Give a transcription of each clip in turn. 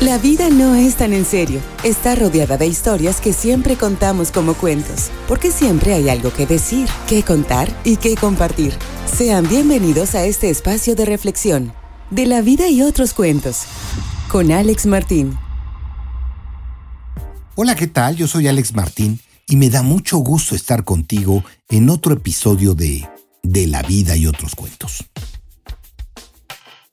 La vida no es tan en serio. Está rodeada de historias que siempre contamos como cuentos, porque siempre hay algo que decir, que contar y que compartir. Sean bienvenidos a este espacio de reflexión, de la vida y otros cuentos, con Alex Martín. Hola, ¿qué tal? Yo soy Alex Martín y me da mucho gusto estar contigo en otro episodio de De la vida y otros cuentos.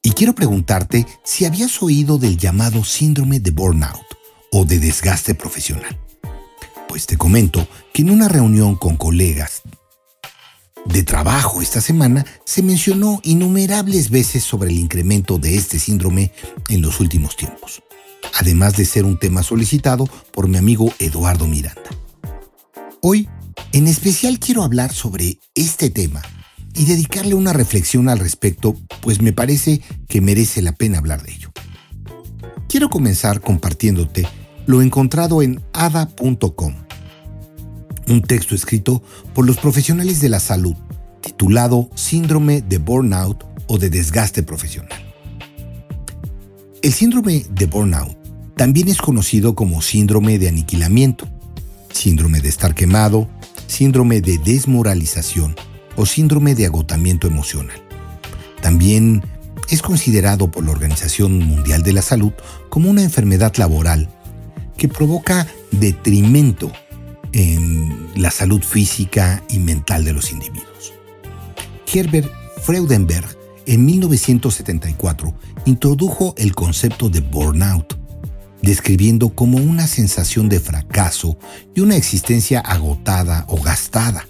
Y quiero preguntarte si habías oído del llamado síndrome de burnout o de desgaste profesional. Pues te comento que en una reunión con colegas de trabajo esta semana se mencionó innumerables veces sobre el incremento de este síndrome en los últimos tiempos, además de ser un tema solicitado por mi amigo Eduardo Miranda. Hoy, en especial quiero hablar sobre este tema y dedicarle una reflexión al respecto, pues me parece que merece la pena hablar de ello. Quiero comenzar compartiéndote lo encontrado en ada.com, un texto escrito por los profesionales de la salud, titulado Síndrome de Burnout o de Desgaste Profesional. El síndrome de burnout también es conocido como síndrome de aniquilamiento, síndrome de estar quemado, síndrome de desmoralización, o síndrome de agotamiento emocional. También es considerado por la Organización Mundial de la Salud como una enfermedad laboral que provoca detrimento en la salud física y mental de los individuos. Herbert Freudenberg en 1974 introdujo el concepto de burnout, describiendo como una sensación de fracaso y una existencia agotada o gastada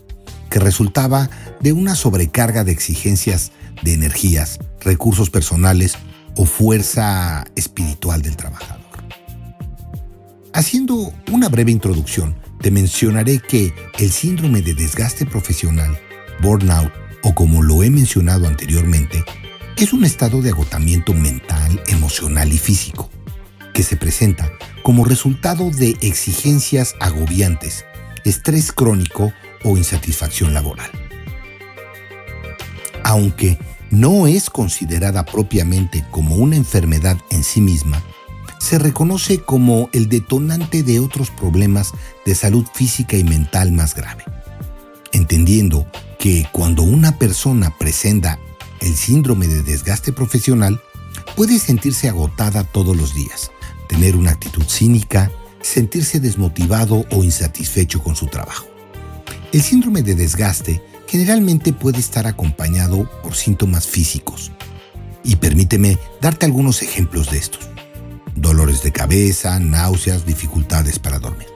que resultaba de una sobrecarga de exigencias de energías, recursos personales o fuerza espiritual del trabajador. Haciendo una breve introducción, te mencionaré que el síndrome de desgaste profesional, burnout o como lo he mencionado anteriormente, es un estado de agotamiento mental, emocional y físico, que se presenta como resultado de exigencias agobiantes, estrés crónico o insatisfacción laboral. Aunque no es considerada propiamente como una enfermedad en sí misma, se reconoce como el detonante de otros problemas de salud física y mental más grave, entendiendo que cuando una persona presenta el síndrome de desgaste profesional, puede sentirse agotada todos los días, tener una actitud cínica, sentirse desmotivado o insatisfecho con su trabajo. El síndrome de desgaste generalmente puede estar acompañado por síntomas físicos. Y permíteme darte algunos ejemplos de estos. Dolores de cabeza, náuseas, dificultades para dormir.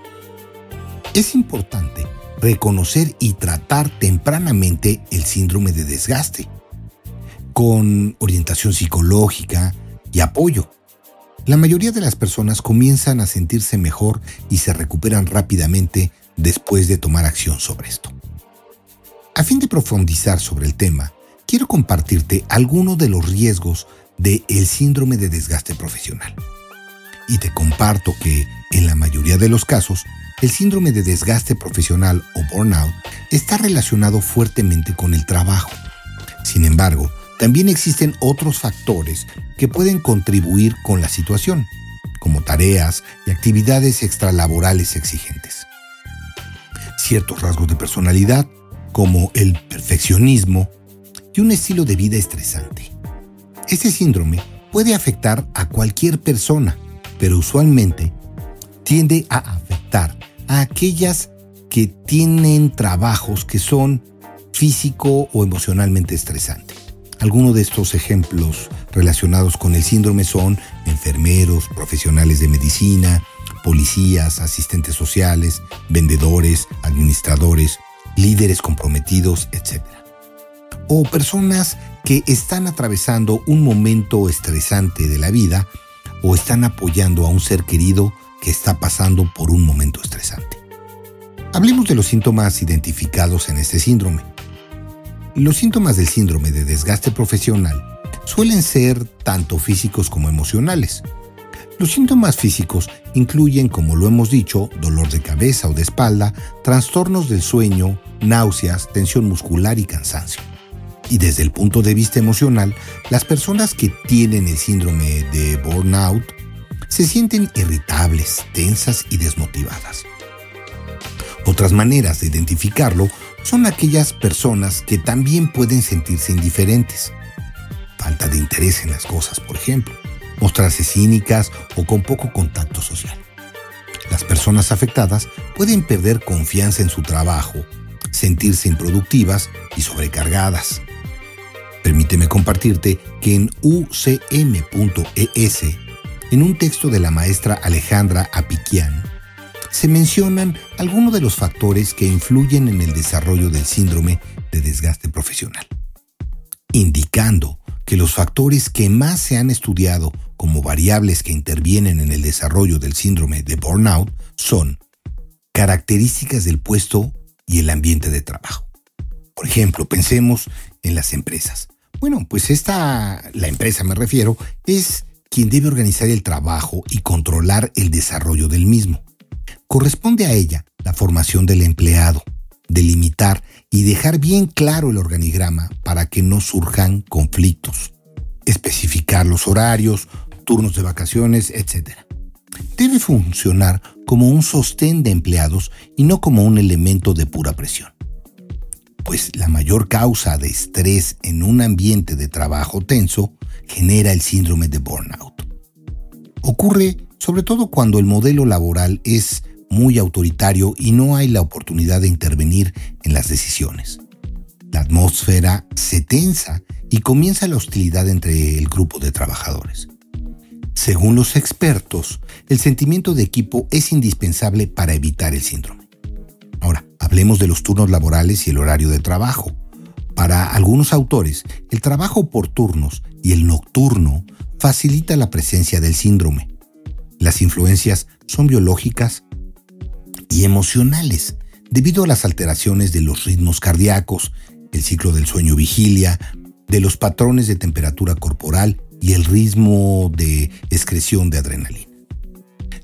Es importante reconocer y tratar tempranamente el síndrome de desgaste, con orientación psicológica y apoyo. La mayoría de las personas comienzan a sentirse mejor y se recuperan rápidamente después de tomar acción sobre esto. A fin de profundizar sobre el tema, quiero compartirte algunos de los riesgos del el síndrome de desgaste profesional. Y te comparto que, en la mayoría de los casos, el síndrome de desgaste profesional o burnout está relacionado fuertemente con el trabajo. Sin embargo, también existen otros factores que pueden contribuir con la situación, como tareas y actividades extralaborales exigentes ciertos rasgos de personalidad, como el perfeccionismo y un estilo de vida estresante. Este síndrome puede afectar a cualquier persona, pero usualmente tiende a afectar a aquellas que tienen trabajos que son físico o emocionalmente estresantes. Algunos de estos ejemplos relacionados con el síndrome son enfermeros, profesionales de medicina, policías, asistentes sociales, vendedores, administradores, líderes comprometidos, etc. O personas que están atravesando un momento estresante de la vida o están apoyando a un ser querido que está pasando por un momento estresante. Hablemos de los síntomas identificados en este síndrome. Los síntomas del síndrome de desgaste profesional suelen ser tanto físicos como emocionales. Los síntomas físicos incluyen, como lo hemos dicho, dolor de cabeza o de espalda, trastornos del sueño, náuseas, tensión muscular y cansancio. Y desde el punto de vista emocional, las personas que tienen el síndrome de burnout se sienten irritables, tensas y desmotivadas. Otras maneras de identificarlo son aquellas personas que también pueden sentirse indiferentes. Falta de interés en las cosas, por ejemplo. Mostrarse cínicas o con poco contacto social. Las personas afectadas pueden perder confianza en su trabajo, sentirse improductivas y sobrecargadas. Permíteme compartirte que en ucm.es, en un texto de la maestra Alejandra Apiquian, se mencionan algunos de los factores que influyen en el desarrollo del síndrome de desgaste profesional, indicando que los factores que más se han estudiado como variables que intervienen en el desarrollo del síndrome de burnout son características del puesto y el ambiente de trabajo. Por ejemplo, pensemos en las empresas. Bueno, pues esta, la empresa me refiero, es quien debe organizar el trabajo y controlar el desarrollo del mismo. Corresponde a ella la formación del empleado, delimitar y dejar bien claro el organigrama para que no surjan conflictos, especificar los horarios, turnos de vacaciones, etc. Debe funcionar como un sostén de empleados y no como un elemento de pura presión. Pues la mayor causa de estrés en un ambiente de trabajo tenso genera el síndrome de burnout. Ocurre sobre todo cuando el modelo laboral es muy autoritario y no hay la oportunidad de intervenir en las decisiones. La atmósfera se tensa y comienza la hostilidad entre el grupo de trabajadores. Según los expertos, el sentimiento de equipo es indispensable para evitar el síndrome. Ahora, hablemos de los turnos laborales y el horario de trabajo. Para algunos autores, el trabajo por turnos y el nocturno facilita la presencia del síndrome. Las influencias son biológicas, y emocionales, debido a las alteraciones de los ritmos cardíacos, el ciclo del sueño vigilia, de los patrones de temperatura corporal y el ritmo de excreción de adrenalina.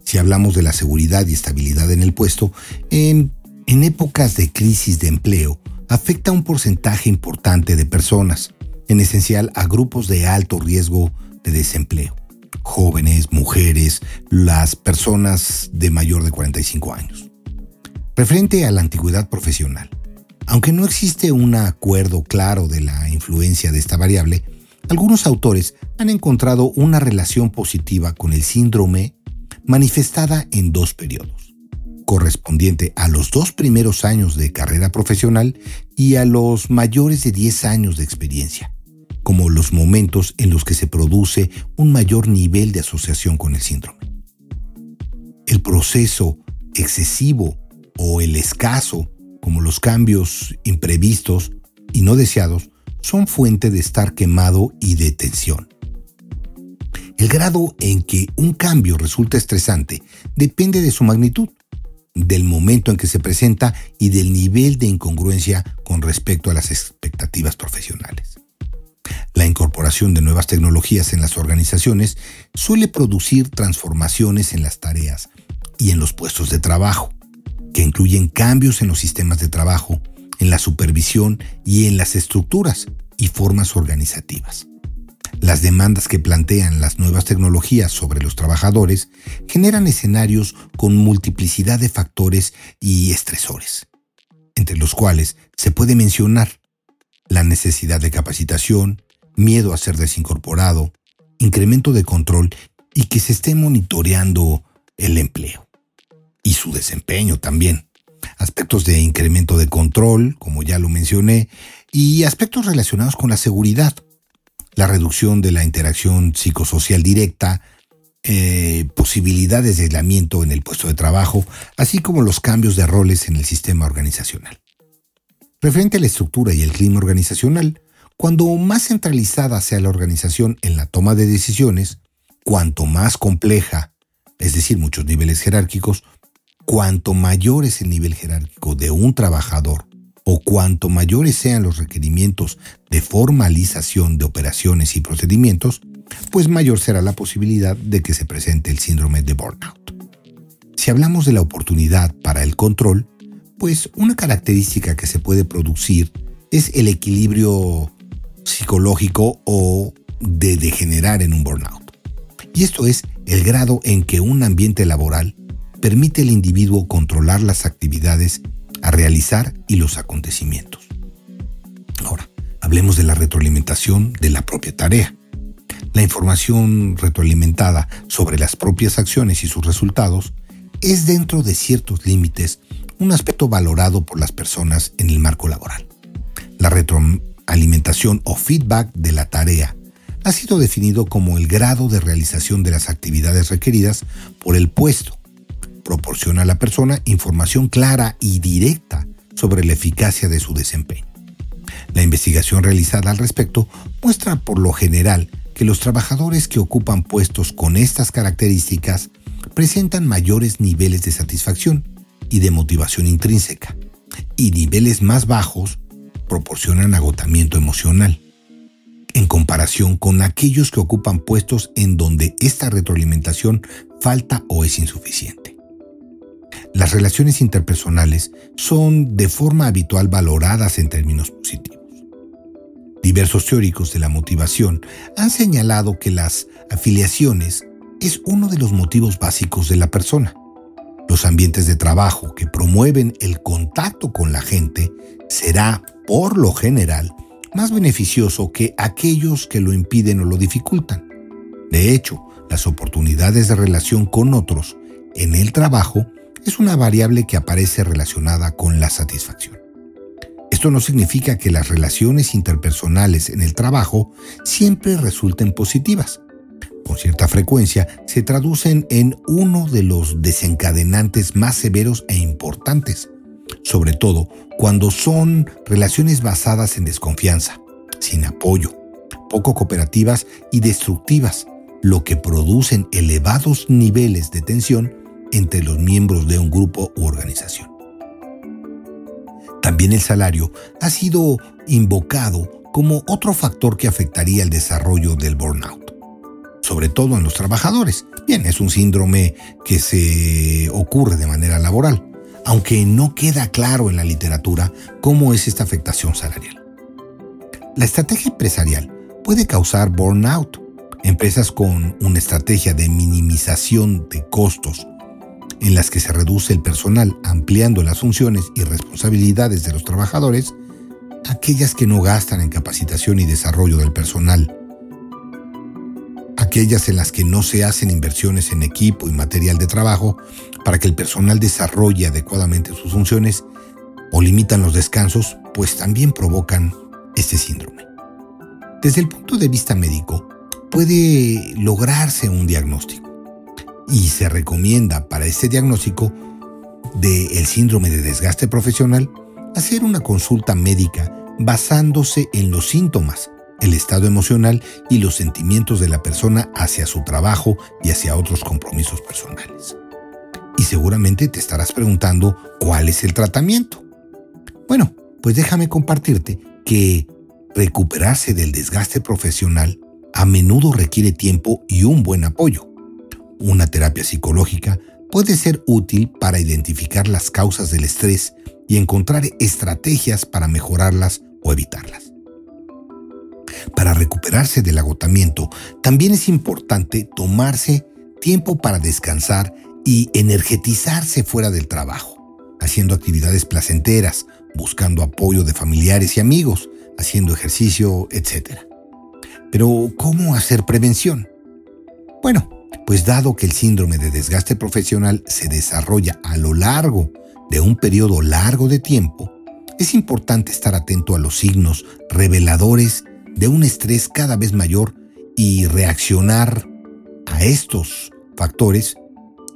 Si hablamos de la seguridad y estabilidad en el puesto, en, en épocas de crisis de empleo, afecta a un porcentaje importante de personas, en esencial a grupos de alto riesgo de desempleo, jóvenes, mujeres, las personas de mayor de 45 años. Referente a la antigüedad profesional, aunque no existe un acuerdo claro de la influencia de esta variable, algunos autores han encontrado una relación positiva con el síndrome manifestada en dos periodos, correspondiente a los dos primeros años de carrera profesional y a los mayores de 10 años de experiencia, como los momentos en los que se produce un mayor nivel de asociación con el síndrome. El proceso excesivo o el escaso, como los cambios imprevistos y no deseados, son fuente de estar quemado y de tensión. El grado en que un cambio resulta estresante depende de su magnitud, del momento en que se presenta y del nivel de incongruencia con respecto a las expectativas profesionales. La incorporación de nuevas tecnologías en las organizaciones suele producir transformaciones en las tareas y en los puestos de trabajo, que incluyen cambios en los sistemas de trabajo, en la supervisión y en las estructuras y formas organizativas. Las demandas que plantean las nuevas tecnologías sobre los trabajadores generan escenarios con multiplicidad de factores y estresores, entre los cuales se puede mencionar la necesidad de capacitación, miedo a ser desincorporado, incremento de control y que se esté monitoreando el empleo y su desempeño también. Aspectos de incremento de control, como ya lo mencioné, y aspectos relacionados con la seguridad, la reducción de la interacción psicosocial directa, eh, posibilidades de aislamiento en el puesto de trabajo, así como los cambios de roles en el sistema organizacional. Referente a la estructura y el clima organizacional, cuando más centralizada sea la organización en la toma de decisiones, cuanto más compleja, es decir, muchos niveles jerárquicos, cuanto mayor es el nivel jerárquico de un trabajador o cuanto mayores sean los requerimientos de formalización de operaciones y procedimientos, pues mayor será la posibilidad de que se presente el síndrome de burnout. Si hablamos de la oportunidad para el control, pues una característica que se puede producir es el equilibrio psicológico o de degenerar en un burnout. Y esto es el grado en que un ambiente laboral permite al individuo controlar las actividades a realizar y los acontecimientos. Ahora, hablemos de la retroalimentación de la propia tarea. La información retroalimentada sobre las propias acciones y sus resultados es dentro de ciertos límites un aspecto valorado por las personas en el marco laboral. La retroalimentación o feedback de la tarea ha sido definido como el grado de realización de las actividades requeridas por el puesto. Proporciona a la persona información clara y directa sobre la eficacia de su desempeño. La investigación realizada al respecto muestra por lo general que los trabajadores que ocupan puestos con estas características presentan mayores niveles de satisfacción y de motivación intrínseca, y niveles más bajos proporcionan agotamiento emocional, en comparación con aquellos que ocupan puestos en donde esta retroalimentación falta o es insuficiente. Las relaciones interpersonales son de forma habitual valoradas en términos positivos. Diversos teóricos de la motivación han señalado que las afiliaciones es uno de los motivos básicos de la persona. Los ambientes de trabajo que promueven el contacto con la gente será, por lo general, más beneficioso que aquellos que lo impiden o lo dificultan. De hecho, las oportunidades de relación con otros en el trabajo es una variable que aparece relacionada con la satisfacción. Esto no significa que las relaciones interpersonales en el trabajo siempre resulten positivas con cierta frecuencia, se traducen en uno de los desencadenantes más severos e importantes, sobre todo cuando son relaciones basadas en desconfianza, sin apoyo, poco cooperativas y destructivas, lo que producen elevados niveles de tensión entre los miembros de un grupo u organización. También el salario ha sido invocado como otro factor que afectaría el desarrollo del burnout sobre todo en los trabajadores. Bien, es un síndrome que se ocurre de manera laboral, aunque no queda claro en la literatura cómo es esta afectación salarial. La estrategia empresarial puede causar burnout. Empresas con una estrategia de minimización de costos en las que se reduce el personal ampliando las funciones y responsabilidades de los trabajadores, aquellas que no gastan en capacitación y desarrollo del personal aquellas en las que no se hacen inversiones en equipo y material de trabajo para que el personal desarrolle adecuadamente sus funciones o limitan los descansos, pues también provocan este síndrome. Desde el punto de vista médico, puede lograrse un diagnóstico y se recomienda para este diagnóstico del síndrome de desgaste profesional hacer una consulta médica basándose en los síntomas el estado emocional y los sentimientos de la persona hacia su trabajo y hacia otros compromisos personales. Y seguramente te estarás preguntando cuál es el tratamiento. Bueno, pues déjame compartirte que recuperarse del desgaste profesional a menudo requiere tiempo y un buen apoyo. Una terapia psicológica puede ser útil para identificar las causas del estrés y encontrar estrategias para mejorarlas o evitarlas. Para recuperarse del agotamiento, también es importante tomarse tiempo para descansar y energetizarse fuera del trabajo, haciendo actividades placenteras, buscando apoyo de familiares y amigos, haciendo ejercicio, etc. Pero, ¿cómo hacer prevención? Bueno, pues dado que el síndrome de desgaste profesional se desarrolla a lo largo de un periodo largo de tiempo, es importante estar atento a los signos reveladores de un estrés cada vez mayor y reaccionar a estos factores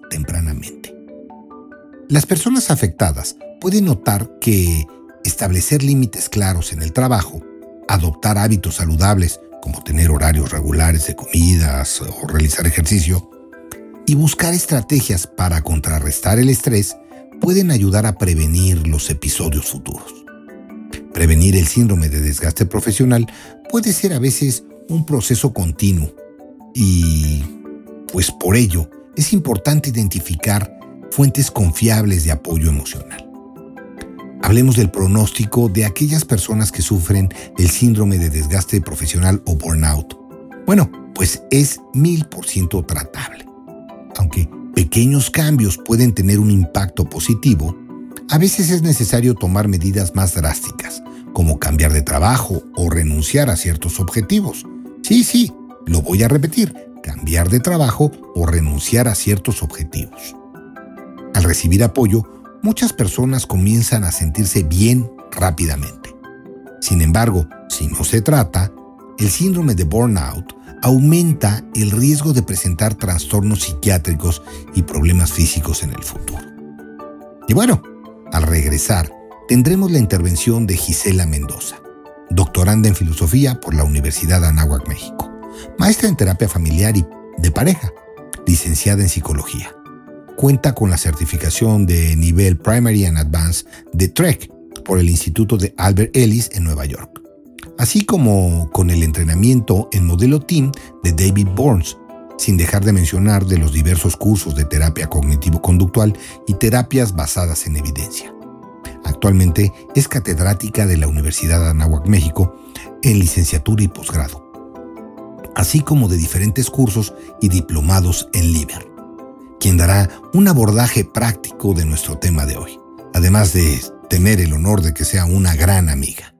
tempranamente. Las personas afectadas pueden notar que establecer límites claros en el trabajo, adoptar hábitos saludables como tener horarios regulares de comidas o realizar ejercicio, y buscar estrategias para contrarrestar el estrés pueden ayudar a prevenir los episodios futuros. Prevenir el síndrome de desgaste profesional puede ser a veces un proceso continuo y, pues por ello, es importante identificar fuentes confiables de apoyo emocional. Hablemos del pronóstico de aquellas personas que sufren el síndrome de desgaste profesional o burnout. Bueno, pues es mil por ciento tratable. aunque pequeños cambios pueden tener un impacto positivo, a veces es necesario tomar medidas más drásticas, como cambiar de trabajo o renunciar a ciertos objetivos. Sí, sí, lo voy a repetir, cambiar de trabajo o renunciar a ciertos objetivos. Al recibir apoyo, muchas personas comienzan a sentirse bien rápidamente. Sin embargo, si no se trata, el síndrome de burnout aumenta el riesgo de presentar trastornos psiquiátricos y problemas físicos en el futuro. Y bueno, al regresar, tendremos la intervención de Gisela Mendoza, doctoranda en filosofía por la Universidad de Anáhuac, México, maestra en terapia familiar y de pareja, licenciada en psicología. Cuenta con la certificación de nivel Primary and Advanced de TREC por el Instituto de Albert Ellis en Nueva York así como con el entrenamiento en modelo team de David Burns, sin dejar de mencionar de los diversos cursos de terapia cognitivo-conductual y terapias basadas en evidencia. Actualmente es catedrática de la Universidad de Anáhuac, México, en licenciatura y posgrado, así como de diferentes cursos y diplomados en LIBER, quien dará un abordaje práctico de nuestro tema de hoy, además de tener el honor de que sea una gran amiga.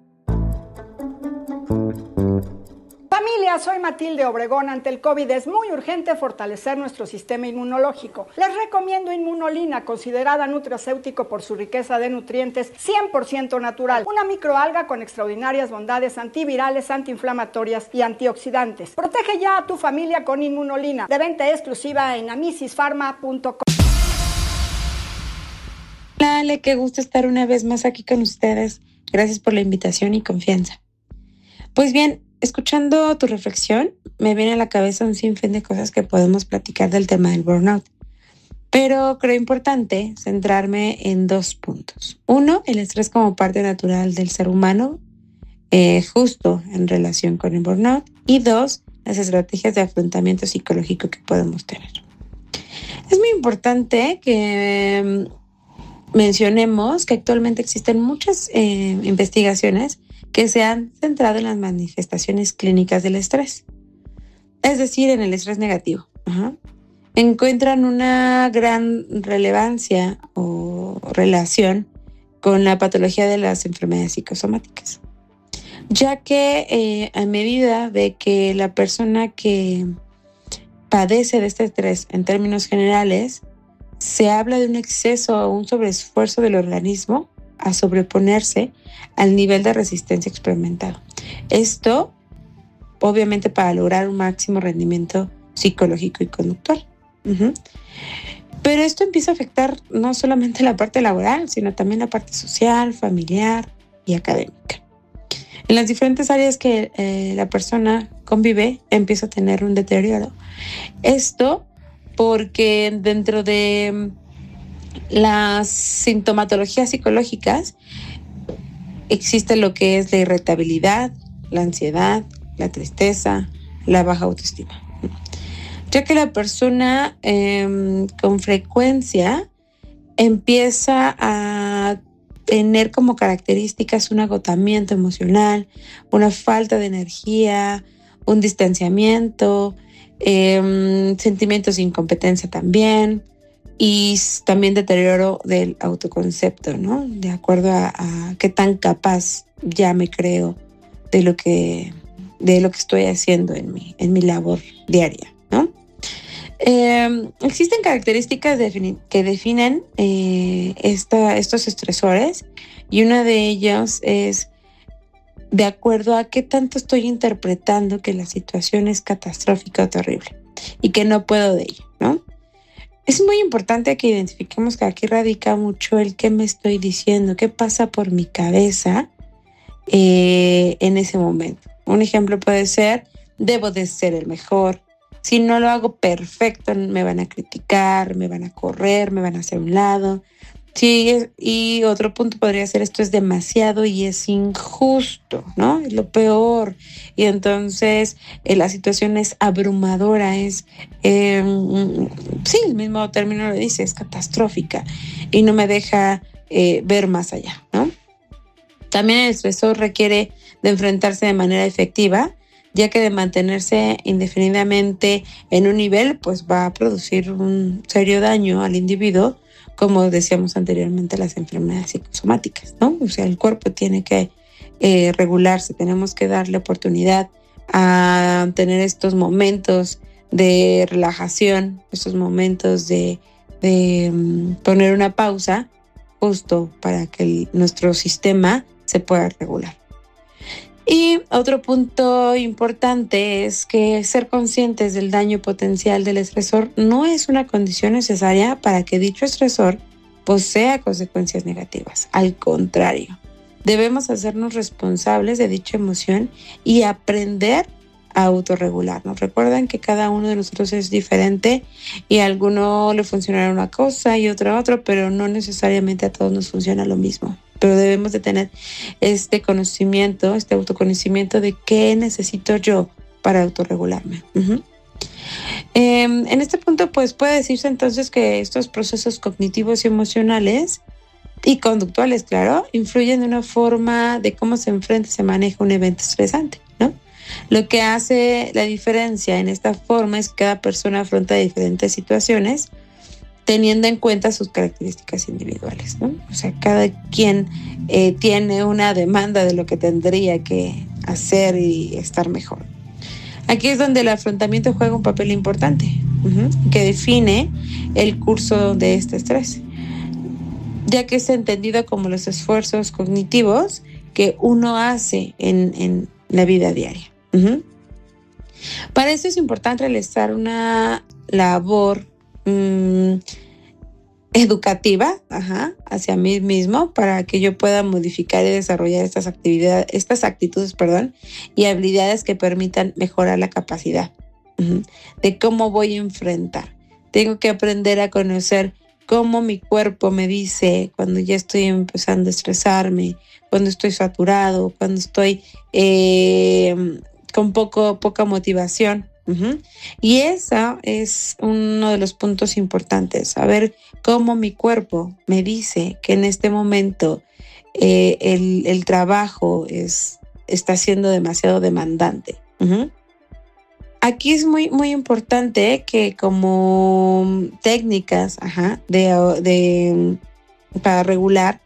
Soy Matilde Obregón. Ante el COVID es muy urgente fortalecer nuestro sistema inmunológico. Les recomiendo Inmunolina, considerada nutracéutico por su riqueza de nutrientes 100% natural. Una microalga con extraordinarias bondades antivirales, antiinflamatorias y antioxidantes. Protege ya a tu familia con Inmunolina. De venta exclusiva en amisisfarma.com. Hola, Ale, qué gusto estar una vez más aquí con ustedes. Gracias por la invitación y confianza. Pues bien, escuchando tu reflexión, me viene a la cabeza un sinfín de cosas que podemos platicar del tema del burnout. Pero creo importante centrarme en dos puntos. Uno, el estrés como parte natural del ser humano, eh, justo en relación con el burnout. Y dos, las estrategias de afrontamiento psicológico que podemos tener. Es muy importante que mm, mencionemos que actualmente existen muchas eh, investigaciones que se han centrado en las manifestaciones clínicas del estrés, es decir, en el estrés negativo. Encuentran una gran relevancia o relación con la patología de las enfermedades psicosomáticas, ya que eh, a medida de que la persona que padece de este estrés en términos generales, se habla de un exceso o un sobreesfuerzo del organismo a sobreponerse al nivel de resistencia experimentado. Esto, obviamente, para lograr un máximo rendimiento psicológico y conductual. Pero esto empieza a afectar no solamente la parte laboral, sino también la parte social, familiar y académica. En las diferentes áreas que eh, la persona convive, empieza a tener un deterioro. Esto porque dentro de las sintomatologías psicológicas existe lo que es la irritabilidad, la ansiedad, la tristeza, la baja autoestima. Ya que la persona em, con frecuencia empieza a tener como características un agotamiento emocional, una falta de energía, un distanciamiento, em, sentimientos de incompetencia también, y también deterioro del autoconcepto, ¿no? De acuerdo a, qué tan capaz ya me creo de lo que, de lo que estoy haciendo en mi, en mi labor diaria, ¿no? Em, existen características que definen eh, estos estresores y una de ellas es de acuerdo a qué tanto estoy interpretando que la situación es catastrófica o terrible y que no puedo de ello, ¿no? Es muy importante que identifiquemos que aquí radica mucho el qué me estoy diciendo, qué pasa por mi cabeza eh, en ese momento. Un ejemplo puede ser, debo de ser el mejor. Si no lo hago perfecto, me van a criticar, me van a correr, me van a hacer un lado. Sí, y otro punto podría ser esto es demasiado y es injusto, ¿no? Es lo peor. Y entonces eh, la situación es abrumadora, es, em, sí, el mismo término lo dice, es catastrófica y no me deja eh, ver más allá, ¿no? También el estresor requiere de enfrentarse de manera efectiva ya que de mantenerse indefinidamente en un nivel, pues va a producir un serio daño al individuo, como decíamos anteriormente, las enfermedades psicosomáticas, ¿no? O sea, el cuerpo tiene que eh, regularse, tenemos que darle oportunidad a tener estos momentos de relajación, estos momentos de, mm, poner una pausa justo para que nuestro sistema se pueda regular. Y otro punto importante es que ser conscientes del daño potencial del estresor no es una condición necesaria para que dicho estresor posea consecuencias negativas. Al contrario, debemos hacernos responsables de dicha emoción y aprender autorregularnos. Recuerden que cada uno de nosotros es diferente y a alguno le funcionará una cosa y otra otra, pero no necesariamente a todos nos funciona lo mismo pero debemos de tener este conocimiento, este autoconocimiento de qué necesito yo para autorregularme. Em, en este punto, pues puede decirse entonces que estos procesos cognitivos y emocionales y conductuales, claro, influyen de una forma de cómo se enfrenta, se maneja un evento estresante. Lo que hace la diferencia en esta forma es que cada persona afronta diferentes situaciones teniendo en cuenta sus características individuales. O sea, cada quien eh, tiene una demanda de lo que tendría que hacer y estar mejor. Aquí es donde el afrontamiento juega un papel importante, que define el curso de este estrés, ya que es entendido como los esfuerzos cognitivos que uno hace en, la vida diaria. Para eso es importante realizar una labor Mm, educativa hacia mí mismo para que yo pueda modificar y desarrollar estas actividades, estas actitudes, perdón, y habilidades que permitan mejorar la capacidad de cómo voy a enfrentar. Tengo que aprender a conocer cómo mi cuerpo me dice cuando ya estoy empezando a estresarme, cuando estoy saturado, cuando estoy eh, con poco, poca motivación. Y esa es uno de los puntos importantes, saber cómo mi cuerpo me dice que en este momento eh, el, trabajo es, está siendo demasiado demandante. Aquí es muy, muy importante que como técnicas de, para regular,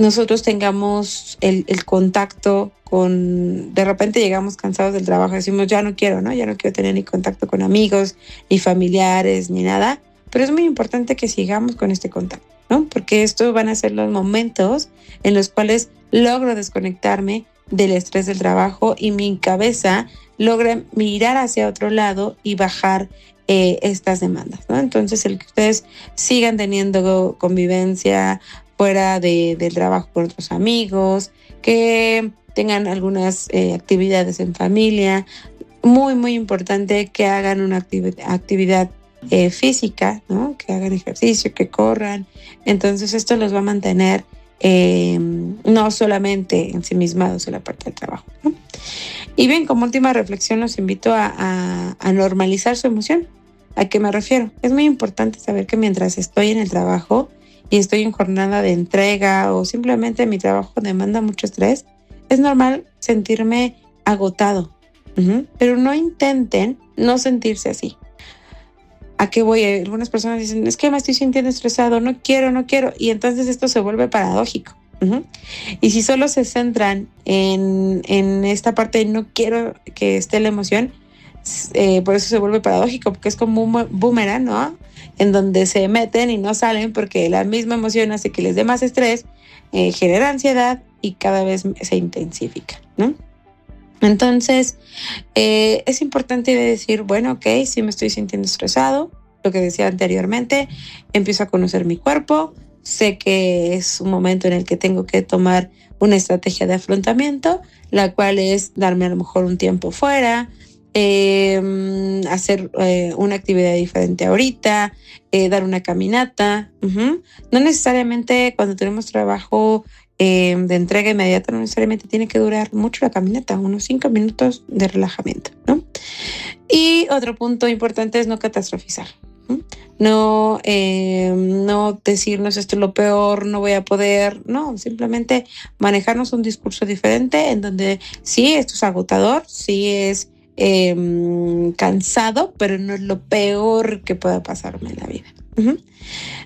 nosotros tengamos el, contacto con, de repente llegamos cansados del trabajo, decimos, ya no quiero, ¿no? Ya no quiero tener ni contacto con amigos, ni familiares, ni nada. Pero es muy importante que sigamos con este contacto, ¿no? Porque estos van a ser los momentos en los cuales logro desconectarme del estrés del trabajo y mi cabeza logra mirar hacia otro lado y bajar eh, estas demandas, ¿no? Entonces, el que ustedes sigan teniendo convivencia fuera de, del trabajo con otros amigos, que tengan algunas eh, actividades en familia. Muy, muy importante que hagan una actividad eh, física, ¿no? que hagan ejercicio, que corran. Entonces esto los va a mantener em, no solamente ensimismados en la parte del trabajo. Y bien, como última reflexión los invito a, a normalizar su emoción. ¿A qué me refiero? Es muy importante saber que mientras estoy en el trabajo y estoy en jornada de entrega o simplemente mi trabajo demanda mucho estrés, es normal sentirme agotado, pero no intenten no sentirse así. ¿A qué voy? Algunas personas dicen, es que me estoy sintiendo estresado, no quiero, no quiero, y entonces esto se vuelve paradójico. Y si solo se centran en, esta parte de no quiero que esté la emoción, eh, por eso se vuelve paradójico, porque es como un boomerang, ¿no? En donde se meten y no salen porque la misma emoción hace que les dé más estrés, eh, genera ansiedad y cada vez se intensifica. Entonces, eh, es importante decir, bueno, ok, si me estoy sintiendo estresado, lo que decía anteriormente, empiezo a conocer mi cuerpo, sé que es un momento en el que tengo que tomar una estrategia de afrontamiento, la cual es darme a lo mejor un tiempo fuera, em, hacer eh, una actividad diferente ahorita, eh, dar una caminata. No necesariamente cuando tenemos trabajo Em, de entrega inmediata no necesariamente tiene que durar mucho la caminata, unos cinco minutos de relajamiento, ¿no? Y otro punto importante es no catastrofizar. No, eh, no decirnos esto es lo peor, no voy a poder, no, simplemente manejarnos un discurso diferente en donde sí, esto es agotador, sí es em, cansado, pero no es lo peor que pueda pasarme en la vida.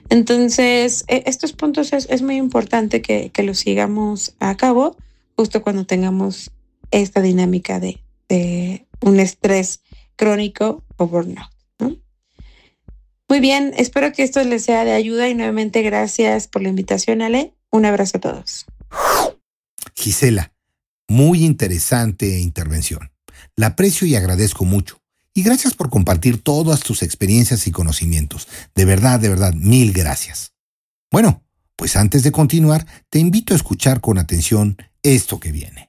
Entonces, e, estos puntos es, muy importante que, los sigamos a cabo justo cuando tengamos esta dinámica de, de un estrés crónico o burnout. Muy bien, espero que esto les sea de ayuda y nuevamente gracias por la invitación, Ale. Un abrazo a todos. Gisela, muy interesante intervención. La aprecio y agradezco mucho. Y gracias por compartir todas tus experiencias y conocimientos. De verdad, de verdad, mil gracias. Bueno, pues antes de continuar, te invito a escuchar con atención esto que viene.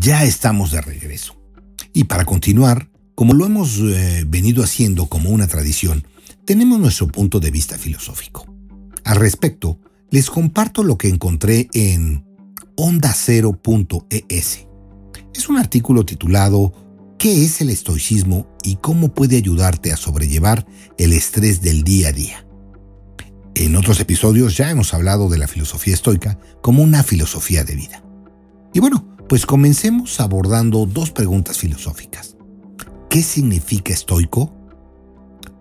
ya estamos de regreso. Y para continuar, como lo hemos eh, venido haciendo como una tradición, tenemos nuestro punto de vista filosófico. Al respecto, les comparto lo que encontré en ondacero.es. Es un artículo titulado ¿Qué es el estoicismo y cómo puede ayudarte a sobrellevar el estrés del día a día? En otros episodios ya hemos hablado de la filosofía estoica como una filosofía de vida. Y bueno, pues comencemos abordando dos preguntas filosóficas. ¿Qué significa estoico?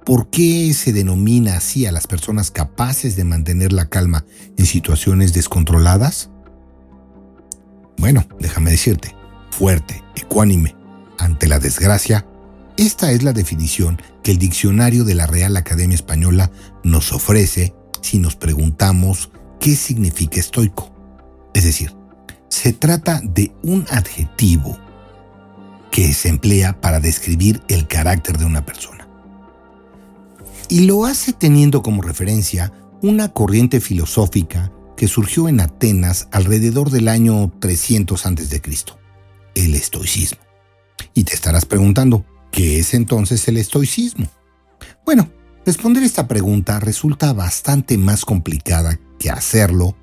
¿Por qué se denomina así a las personas capaces de mantener la calma en situaciones descontroladas? Bueno, déjame decirte, fuerte, ecuánime, ante la desgracia, esta es la definición que el diccionario de la Real Academia Española nos ofrece si nos preguntamos qué significa estoico. Es decir, se trata de un adjetivo que se emplea para describir el carácter de una persona. Y lo hace teniendo como referencia una corriente filosófica que surgió en Atenas alrededor del año 300 a.C., el estoicismo. Y te estarás preguntando, ¿qué es entonces el estoicismo? Bueno, responder esta pregunta resulta bastante más complicada que hacerlo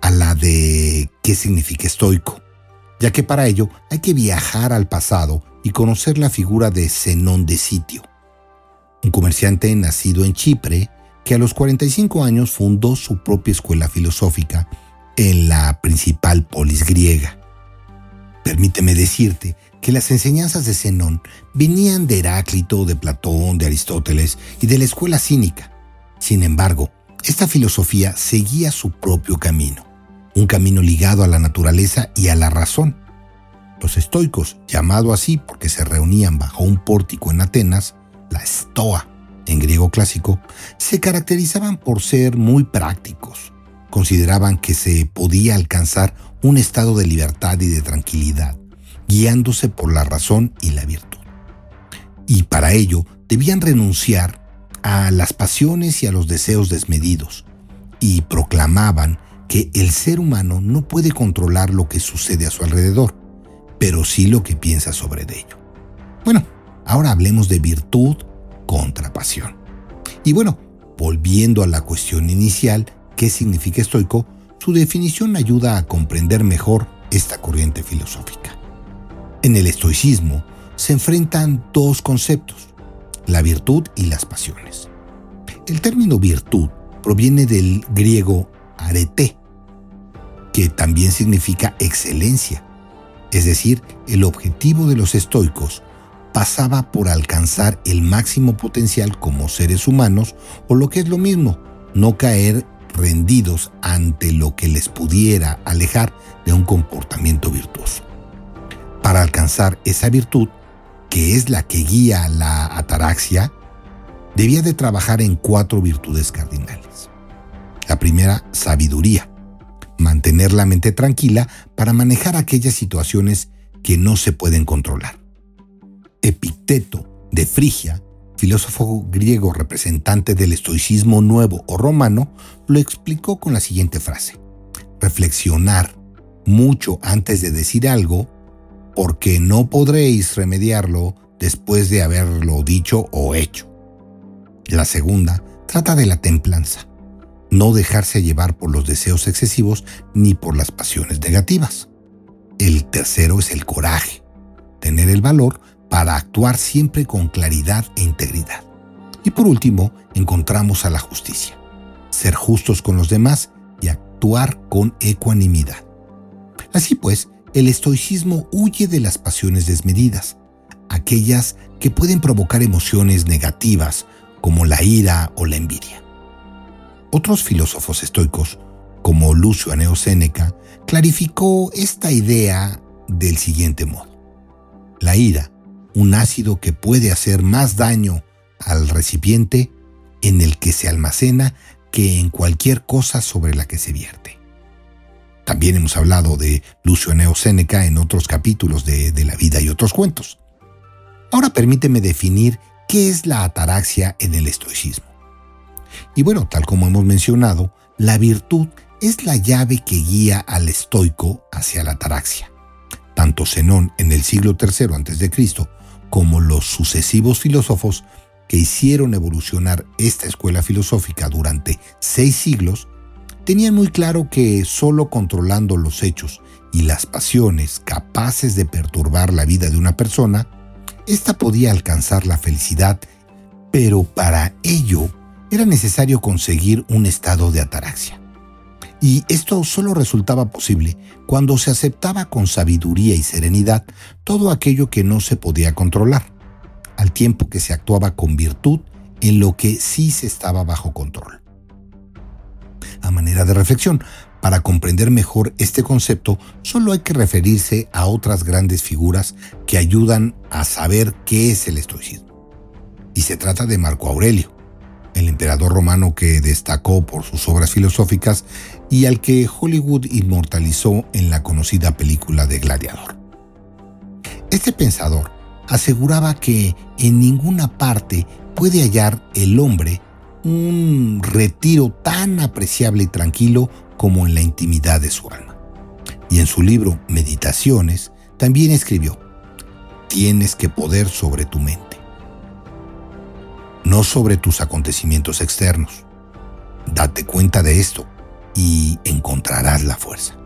a la de qué significa estoico, ya que para ello hay que viajar al pasado y conocer la figura de Zenón de Sitio, un comerciante nacido en Chipre que a los 45 años fundó su propia escuela filosófica en la principal polis griega. Permíteme decirte que las enseñanzas de Zenón venían de Heráclito, de Platón, de Aristóteles y de la escuela cínica. Sin embargo, esta filosofía seguía su propio camino un camino ligado a la naturaleza y a la razón. Los estoicos, llamado así porque se reunían bajo un pórtico en Atenas, la estoa en griego clásico, se caracterizaban por ser muy prácticos. Consideraban que se podía alcanzar un estado de libertad y de tranquilidad, guiándose por la razón y la virtud. Y para ello debían renunciar a las pasiones y a los deseos desmedidos, y proclamaban que el ser humano no puede controlar lo que sucede a su alrededor, pero sí lo que piensa sobre ello. Bueno, ahora hablemos de virtud contra pasión. Y bueno, volviendo a la cuestión inicial, ¿qué significa estoico? Su definición ayuda a comprender mejor esta corriente filosófica. En el estoicismo se enfrentan dos conceptos, la virtud y las pasiones. El término virtud proviene del griego arete, que también significa excelencia. Es decir, el objetivo de los estoicos pasaba por alcanzar el máximo potencial como seres humanos o lo que es lo mismo, no caer rendidos ante lo que les pudiera alejar de un comportamiento virtuoso. Para alcanzar esa virtud, que es la que guía la ataraxia, debía de trabajar en cuatro virtudes cardinales. La primera, sabiduría mantener la mente tranquila para manejar aquellas situaciones que no se pueden controlar. Epicteto de Frigia, filósofo griego representante del estoicismo nuevo o romano, lo explicó con la siguiente frase. Reflexionar mucho antes de decir algo, porque no podréis remediarlo después de haberlo dicho o hecho. La segunda trata de la templanza, no dejarse llevar por los deseos excesivos ni por las pasiones negativas. El tercero es el coraje, tener el valor para actuar siempre con claridad e integridad. Y por último, encontramos a la justicia, ser justos con los demás y actuar con ecuanimidad. Así pues, el estoicismo huye de las pasiones desmedidas, aquellas que pueden provocar emociones negativas como la ira o la envidia. Otros filósofos estoicos, como Lucio Aneo Séneca, clarificó esta idea del siguiente modo. La ira, un ácido que puede hacer más daño al recipiente en el que se almacena que en cualquier cosa sobre la que se vierte. También hemos hablado de Lucio Aneo Séneca en otros capítulos de, de La vida y otros cuentos. Ahora permíteme definir qué es la ataraxia en el estoicismo. Y bueno, tal como hemos mencionado, la virtud es la llave que guía al estoico hacia la ataraxia. Tanto Zenón en el siglo III a.C. como los sucesivos filósofos que hicieron evolucionar esta escuela filosófica durante seis siglos tenían muy claro que solo controlando los hechos y las pasiones capaces de perturbar la vida de una persona, ésta podía alcanzar la felicidad, pero para ello era necesario conseguir un estado de ataraxia. Y esto solo resultaba posible cuando se aceptaba con sabiduría y serenidad todo aquello que no se podía controlar, al tiempo que se actuaba con virtud en lo que sí se estaba bajo control a manera de reflexión. Para comprender mejor este concepto, solo hay que referirse a otras grandes figuras que ayudan a saber qué es el estoicismo. Y se trata de Marco Aurelio, el emperador romano que destacó por sus obras filosóficas y al que Hollywood inmortalizó en la conocida película de Gladiador. Este pensador aseguraba que en ninguna parte puede hallar el hombre un retiro tan apreciable y tranquilo como en la intimidad de su alma. Y en su libro Meditaciones también escribió, tienes que poder sobre tu mente, no sobre tus acontecimientos externos. Date cuenta de esto y encontrarás la fuerza.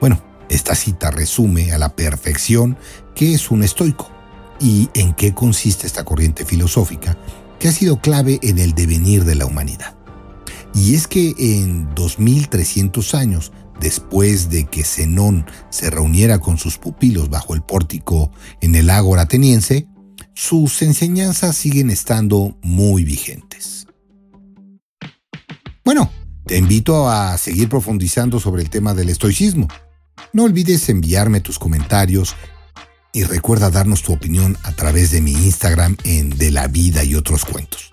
Bueno, esta cita resume a la perfección qué es un estoico y en qué consiste esta corriente filosófica que ha sido clave en el devenir de la humanidad. Y es que en 2300 años, después de que Zenón se reuniera con sus pupilos bajo el pórtico en el ágora ateniense, sus enseñanzas siguen estando muy vigentes. Bueno, te invito a seguir profundizando sobre el tema del estoicismo. No olvides enviarme tus comentarios y recuerda darnos tu opinión a través de mi Instagram en De la Vida y otros cuentos.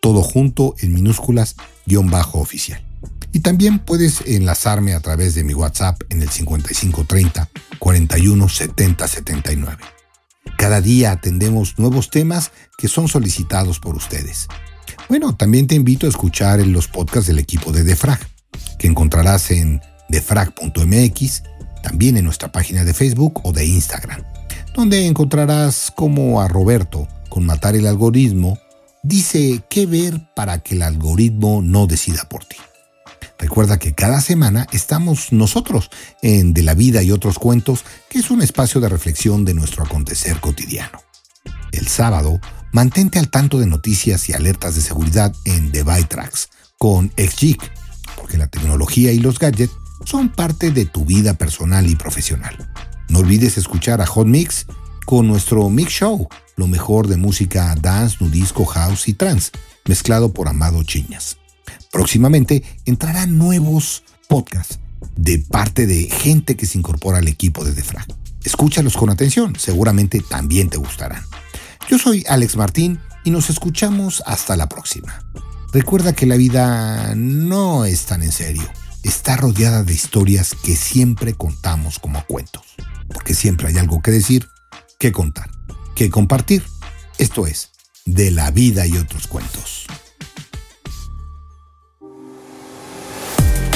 Todo junto en minúsculas guion bajo oficial. Y también puedes enlazarme a través de mi WhatsApp en el 5530 41 70 79. Cada día atendemos nuevos temas que son solicitados por ustedes. Bueno, también te invito a escuchar los podcasts del equipo de Defrag, que encontrarás en defrag.mx, también en nuestra página de Facebook o de Instagram donde encontrarás como a Roberto, con matar el algoritmo, dice qué ver para que el algoritmo no decida por ti. Recuerda que cada semana estamos nosotros en De la Vida y otros cuentos, que es un espacio de reflexión de nuestro acontecer cotidiano. El sábado, mantente al tanto de noticias y alertas de seguridad en The Tracks con XGIC, porque la tecnología y los gadgets son parte de tu vida personal y profesional. No olvides escuchar a Hot Mix con nuestro Mix Show, lo mejor de música dance, nudisco, house y trance, mezclado por Amado Chiñas. Próximamente entrarán nuevos podcasts de parte de gente que se incorpora al equipo de Defrag. Escúchalos con atención, seguramente también te gustarán. Yo soy Alex Martín y nos escuchamos hasta la próxima. Recuerda que la vida no es tan en serio, está rodeada de historias que siempre contamos como cuentos porque siempre hay algo que decir, que contar, que compartir. Esto es, de la vida y otros cuentos.